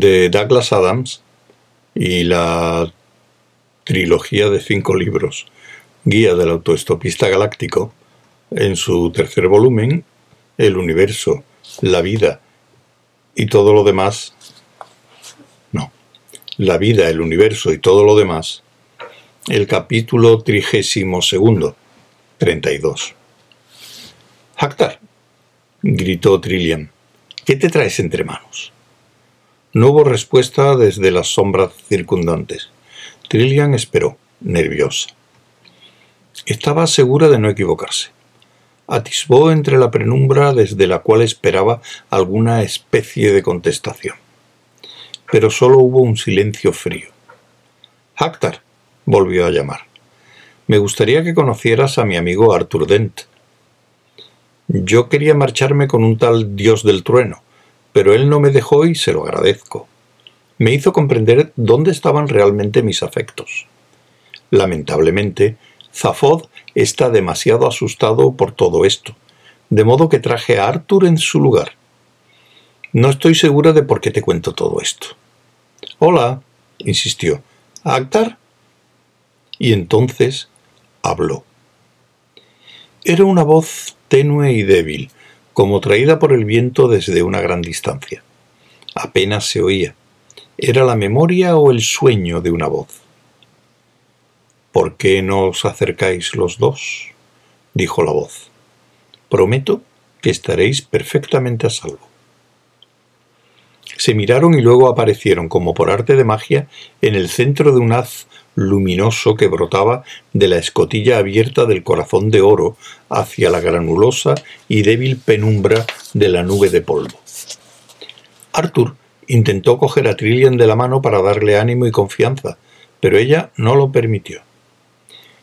de Douglas Adams y la trilogía de cinco libros, Guía del Autoestopista Galáctico, en su tercer volumen, El universo, la vida y todo lo demás, no, la vida, el universo y todo lo demás, el capítulo trigésimo segundo, 32. Hactar, gritó Trillian, ¿qué te traes entre manos? No hubo respuesta desde las sombras circundantes. Trillian esperó, nerviosa. Estaba segura de no equivocarse. Atisbó entre la penumbra desde la cual esperaba alguna especie de contestación. Pero solo hubo un silencio frío. Hactar, volvió a llamar. Me gustaría que conocieras a mi amigo Arthur Dent. Yo quería marcharme con un tal dios del trueno, pero él no me dejó y se lo agradezco. Me hizo comprender dónde estaban realmente mis afectos. Lamentablemente, Zafod está demasiado asustado por todo esto, de modo que traje a Arthur en su lugar. No estoy segura de por qué te cuento todo esto. Hola, insistió. ¿Actar? Y entonces habló. Era una voz tenue y débil, como traída por el viento desde una gran distancia. Apenas se oía. Era la memoria o el sueño de una voz. ¿Por qué no os acercáis los dos? dijo la voz. Prometo que estaréis perfectamente a salvo. Se miraron y luego aparecieron, como por arte de magia, en el centro de un haz luminoso que brotaba de la escotilla abierta del corazón de oro hacia la granulosa y débil penumbra de la nube de polvo. Arthur intentó coger a Trillian de la mano para darle ánimo y confianza, pero ella no lo permitió.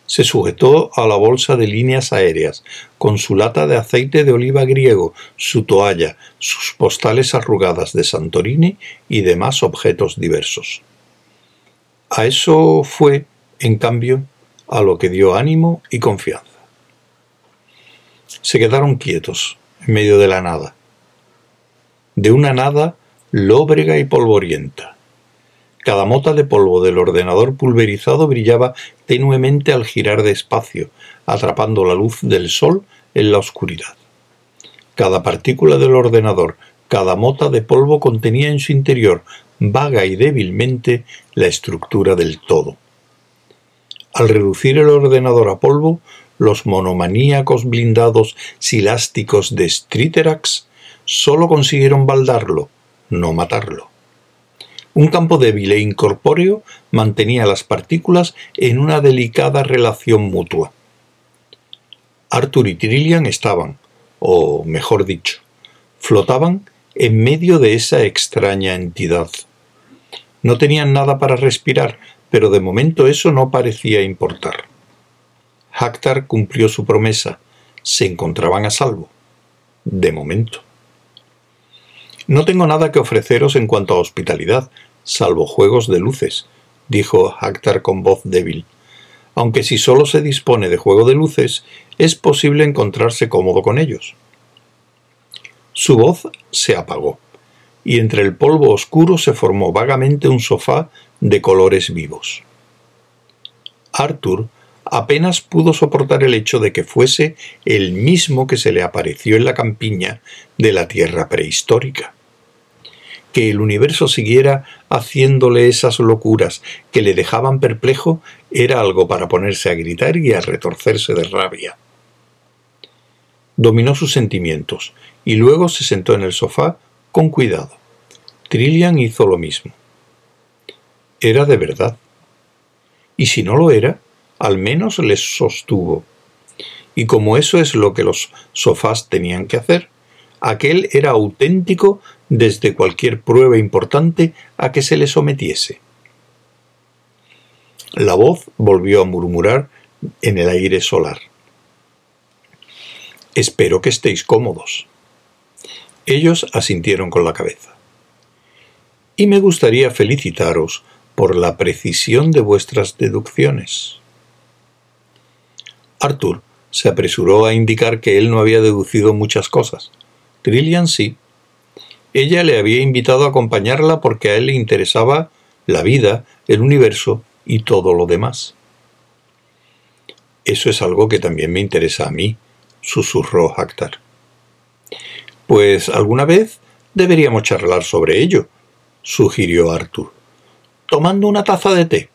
Se sujetó a la bolsa de líneas aéreas, con su lata de aceite de oliva griego, su toalla, sus postales arrugadas de Santorini y demás objetos diversos. A eso fue, en cambio, a lo que dio ánimo y confianza. Se quedaron quietos, en medio de la nada. De una nada lóbrega y polvorienta. Cada mota de polvo del ordenador pulverizado brillaba tenuemente al girar despacio, atrapando la luz del sol en la oscuridad. Cada partícula del ordenador, cada mota de polvo contenía en su interior vaga y débilmente la estructura del todo. Al reducir el ordenador a polvo, los monomaníacos blindados silásticos de Striterax solo consiguieron baldarlo, no matarlo. Un campo débil e incorpóreo mantenía las partículas en una delicada relación mutua. Arthur y Trillian estaban, o mejor dicho, flotaban en medio de esa extraña entidad. No tenían nada para respirar, pero de momento eso no parecía importar. Hactar cumplió su promesa. Se encontraban a salvo. De momento. No tengo nada que ofreceros en cuanto a hospitalidad, salvo juegos de luces, dijo Hactar con voz débil. Aunque si solo se dispone de juego de luces, es posible encontrarse cómodo con ellos. Su voz se apagó y entre el polvo oscuro se formó vagamente un sofá de colores vivos. Arthur apenas pudo soportar el hecho de que fuese el mismo que se le apareció en la campiña de la tierra prehistórica. Que el universo siguiera haciéndole esas locuras que le dejaban perplejo era algo para ponerse a gritar y a retorcerse de rabia. Dominó sus sentimientos y luego se sentó en el sofá con cuidado. Trillian hizo lo mismo. Era de verdad. Y si no lo era, al menos les sostuvo. Y como eso es lo que los sofás tenían que hacer, aquel era auténtico desde cualquier prueba importante a que se le sometiese. La voz volvió a murmurar en el aire solar. Espero que estéis cómodos. Ellos asintieron con la cabeza. Y me gustaría felicitaros por la precisión de vuestras deducciones. Arthur se apresuró a indicar que él no había deducido muchas cosas. Trillian sí. Ella le había invitado a acompañarla porque a él le interesaba la vida, el universo y todo lo demás. Eso es algo que también me interesa a mí, susurró Hactar. Pues alguna vez deberíamos charlar sobre ello, sugirió Arthur, tomando una taza de té.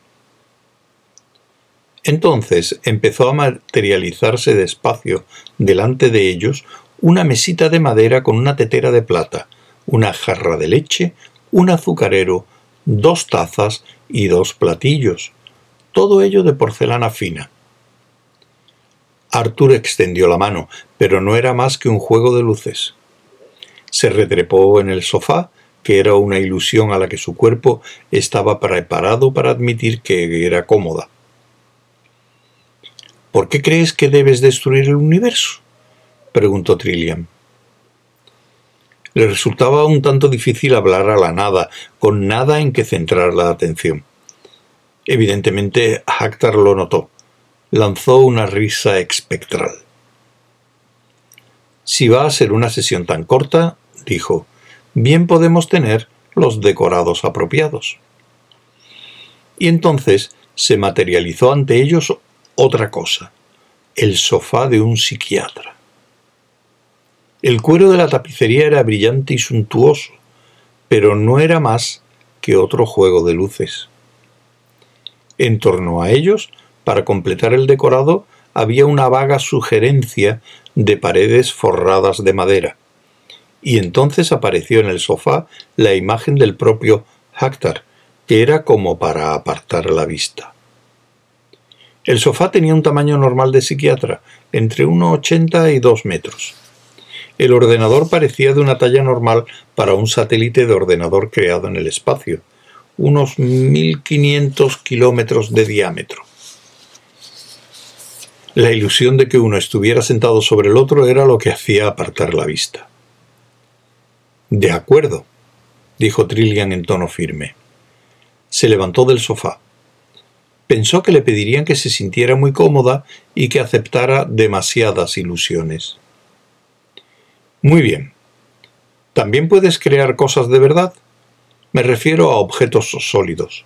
Entonces empezó a materializarse despacio delante de ellos una mesita de madera con una tetera de plata, una jarra de leche, un azucarero, dos tazas y dos platillos, todo ello de porcelana fina. Arthur extendió la mano, pero no era más que un juego de luces. Se retrepó en el sofá, que era una ilusión a la que su cuerpo estaba preparado para admitir que era cómoda. ¿Por qué crees que debes destruir el universo? preguntó Trillian. Le resultaba un tanto difícil hablar a la nada, con nada en que centrar la atención. Evidentemente, Hactar lo notó. Lanzó una risa espectral. Si va a ser una sesión tan corta, dijo, bien podemos tener los decorados apropiados. Y entonces se materializó ante ellos otra cosa, el sofá de un psiquiatra. El cuero de la tapicería era brillante y suntuoso, pero no era más que otro juego de luces. En torno a ellos, para completar el decorado, había una vaga sugerencia de paredes forradas de madera. Y entonces apareció en el sofá la imagen del propio Hactar, que era como para apartar la vista. El sofá tenía un tamaño normal de psiquiatra, entre 1,80 y 2 metros. El ordenador parecía de una talla normal para un satélite de ordenador creado en el espacio, unos 1500 kilómetros de diámetro. La ilusión de que uno estuviera sentado sobre el otro era lo que hacía apartar la vista. De acuerdo, dijo Trillian en tono firme. Se levantó del sofá. Pensó que le pedirían que se sintiera muy cómoda y que aceptara demasiadas ilusiones. Muy bien. ¿También puedes crear cosas de verdad? Me refiero a objetos sólidos.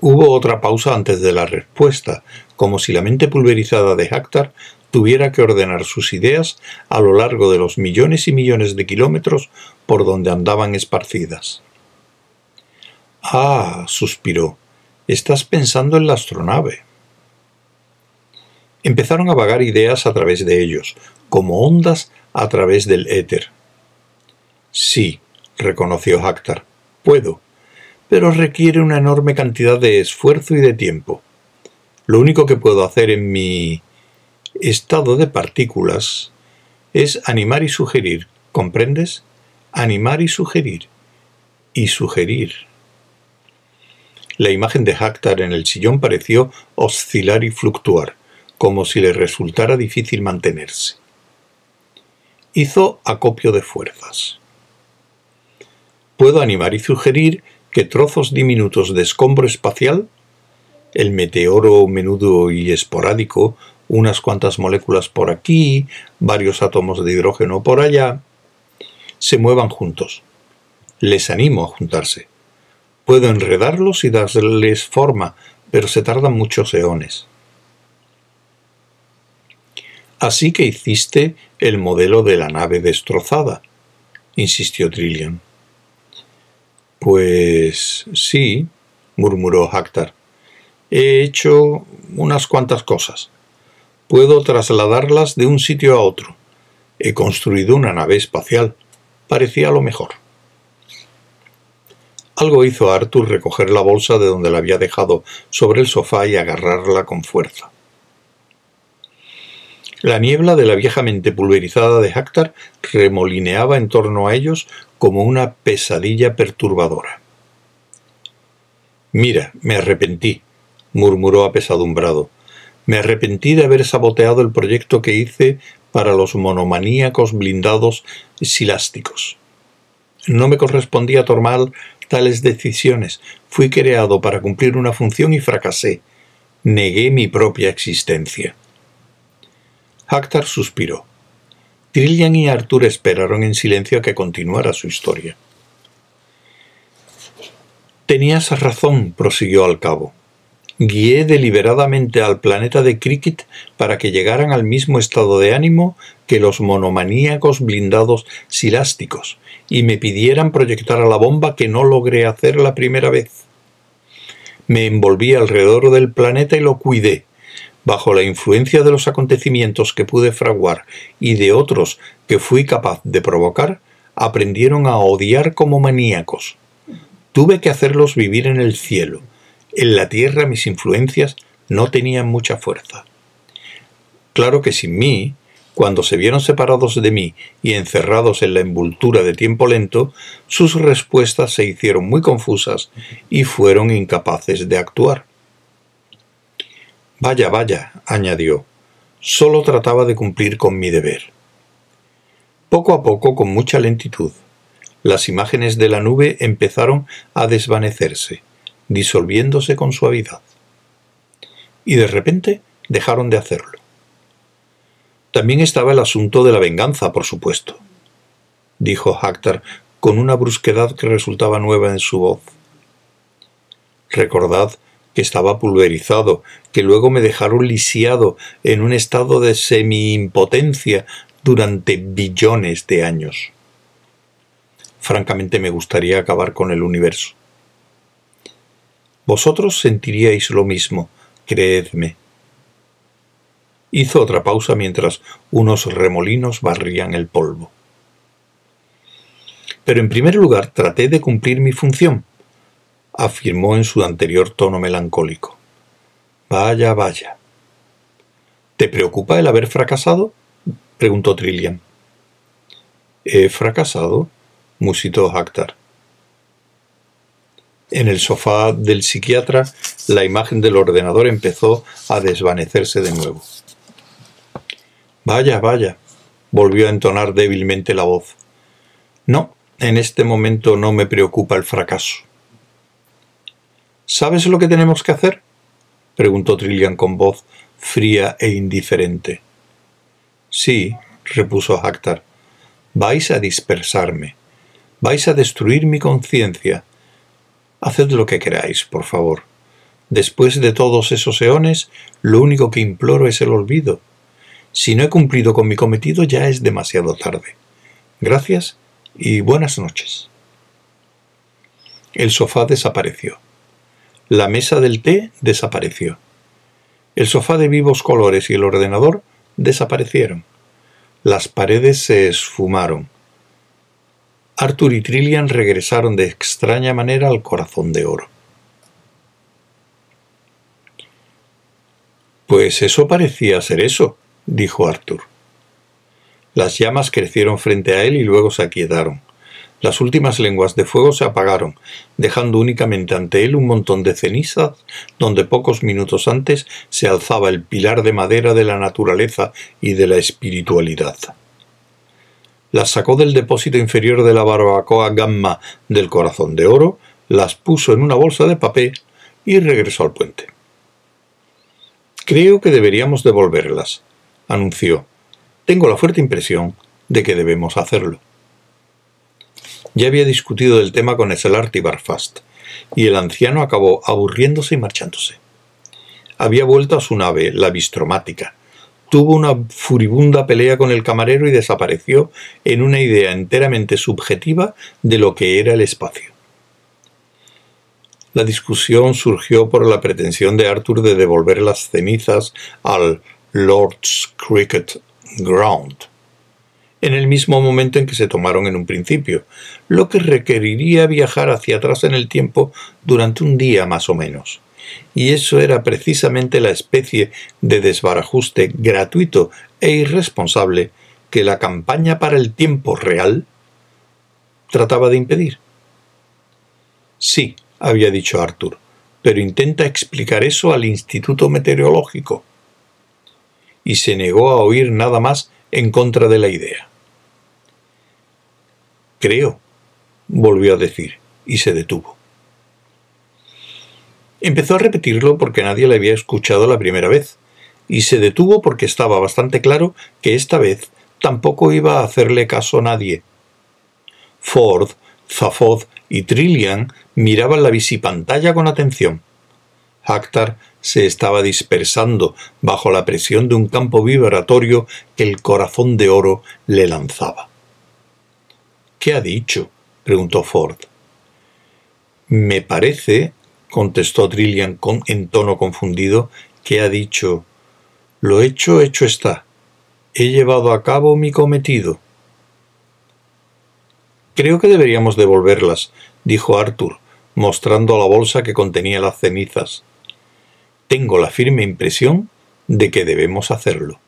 Hubo otra pausa antes de la respuesta, como si la mente pulverizada de Hactar tuviera que ordenar sus ideas a lo largo de los millones y millones de kilómetros por donde andaban esparcidas. Ah, suspiró, estás pensando en la astronave. Empezaron a vagar ideas a través de ellos, como ondas a través del éter. Sí, reconoció Hactar, puedo, pero requiere una enorme cantidad de esfuerzo y de tiempo. Lo único que puedo hacer en mi estado de partículas es animar y sugerir, ¿comprendes? Animar y sugerir. Y sugerir. La imagen de Hactar en el sillón pareció oscilar y fluctuar, como si le resultara difícil mantenerse hizo acopio de fuerzas. Puedo animar y sugerir que trozos diminutos de escombro espacial, el meteoro menudo y esporádico, unas cuantas moléculas por aquí, varios átomos de hidrógeno por allá, se muevan juntos. Les animo a juntarse. Puedo enredarlos y darles forma, pero se tardan muchos eones. Así que hiciste el modelo de la nave destrozada, insistió Trillian. Pues sí, murmuró Hactar. He hecho unas cuantas cosas. Puedo trasladarlas de un sitio a otro. He construido una nave espacial. Parecía lo mejor. Algo hizo a Arthur recoger la bolsa de donde la había dejado sobre el sofá y agarrarla con fuerza. La niebla de la vieja mente pulverizada de Hactar remolineaba en torno a ellos como una pesadilla perturbadora. Mira, me arrepentí, murmuró apesadumbrado. Me arrepentí de haber saboteado el proyecto que hice para los monomaníacos blindados silásticos. No me correspondía tomar tales decisiones. Fui creado para cumplir una función y fracasé. Negué mi propia existencia. Hactar suspiró. Trillian y Arthur esperaron en silencio a que continuara su historia. Tenías razón, prosiguió al cabo. Guié deliberadamente al planeta de Cricket para que llegaran al mismo estado de ánimo que los monomaníacos blindados silásticos y me pidieran proyectar a la bomba que no logré hacer la primera vez. Me envolví alrededor del planeta y lo cuidé, bajo la influencia de los acontecimientos que pude fraguar y de otros que fui capaz de provocar, aprendieron a odiar como maníacos. Tuve que hacerlos vivir en el cielo. En la tierra mis influencias no tenían mucha fuerza. Claro que sin mí, cuando se vieron separados de mí y encerrados en la envoltura de tiempo lento, sus respuestas se hicieron muy confusas y fueron incapaces de actuar. Vaya, vaya, añadió, solo trataba de cumplir con mi deber. Poco a poco, con mucha lentitud, las imágenes de la nube empezaron a desvanecerse, disolviéndose con suavidad. Y de repente dejaron de hacerlo. También estaba el asunto de la venganza, por supuesto, dijo Hactar con una brusquedad que resultaba nueva en su voz. Recordad que estaba pulverizado, que luego me dejaron lisiado en un estado de semi-impotencia durante billones de años. Francamente me gustaría acabar con el universo. Vosotros sentiríais lo mismo, creedme. Hizo otra pausa mientras unos remolinos barrían el polvo. Pero en primer lugar traté de cumplir mi función, afirmó en su anterior tono melancólico. Vaya, vaya. ¿Te preocupa el haber fracasado? preguntó Trillian. ¿He fracasado? musitó Hactar. En el sofá del psiquiatra, la imagen del ordenador empezó a desvanecerse de nuevo. Vaya, vaya, volvió a entonar débilmente la voz. No, en este momento no me preocupa el fracaso. ¿Sabes lo que tenemos que hacer? preguntó Trillian con voz fría e indiferente. Sí, repuso Hactar, vais a dispersarme, vais a destruir mi conciencia. Haced lo que queráis, por favor. Después de todos esos eones, lo único que imploro es el olvido. Si no he cumplido con mi cometido, ya es demasiado tarde. Gracias y buenas noches. El sofá desapareció. La mesa del té desapareció. El sofá de vivos colores y el ordenador desaparecieron. Las paredes se esfumaron. Arthur y Trillian regresaron de extraña manera al corazón de oro. Pues eso parecía ser eso, dijo Arthur. Las llamas crecieron frente a él y luego se aquietaron. Las últimas lenguas de fuego se apagaron, dejando únicamente ante él un montón de cenizas donde pocos minutos antes se alzaba el pilar de madera de la naturaleza y de la espiritualidad. Las sacó del depósito inferior de la barbacoa gamma del corazón de oro, las puso en una bolsa de papel y regresó al puente. Creo que deberíamos devolverlas, anunció. Tengo la fuerte impresión de que debemos hacerlo. Ya había discutido del tema con Esselart y Barfast, y el anciano acabó aburriéndose y marchándose. Había vuelto a su nave, la bistromática. Tuvo una furibunda pelea con el camarero y desapareció en una idea enteramente subjetiva de lo que era el espacio. La discusión surgió por la pretensión de Arthur de devolver las cenizas al Lord's Cricket Ground, en el mismo momento en que se tomaron en un principio, lo que requeriría viajar hacia atrás en el tiempo durante un día más o menos. Y eso era precisamente la especie de desbarajuste gratuito e irresponsable que la campaña para el tiempo real trataba de impedir. Sí, había dicho Arthur, pero intenta explicar eso al Instituto Meteorológico. Y se negó a oír nada más en contra de la idea. Creo, volvió a decir, y se detuvo. Empezó a repetirlo porque nadie le había escuchado la primera vez, y se detuvo porque estaba bastante claro que esta vez tampoco iba a hacerle caso nadie. Ford, Zaphod y Trillian miraban la visipantalla con atención. Actar se estaba dispersando bajo la presión de un campo vibratorio que el corazón de oro le lanzaba. ¿Qué ha dicho? preguntó Ford. Me parece, contestó Trillian con, en tono confundido, que ha dicho Lo hecho, hecho está. He llevado a cabo mi cometido. Creo que deberíamos devolverlas, dijo Arthur, mostrando la bolsa que contenía las cenizas. Tengo la firme impresión de que debemos hacerlo.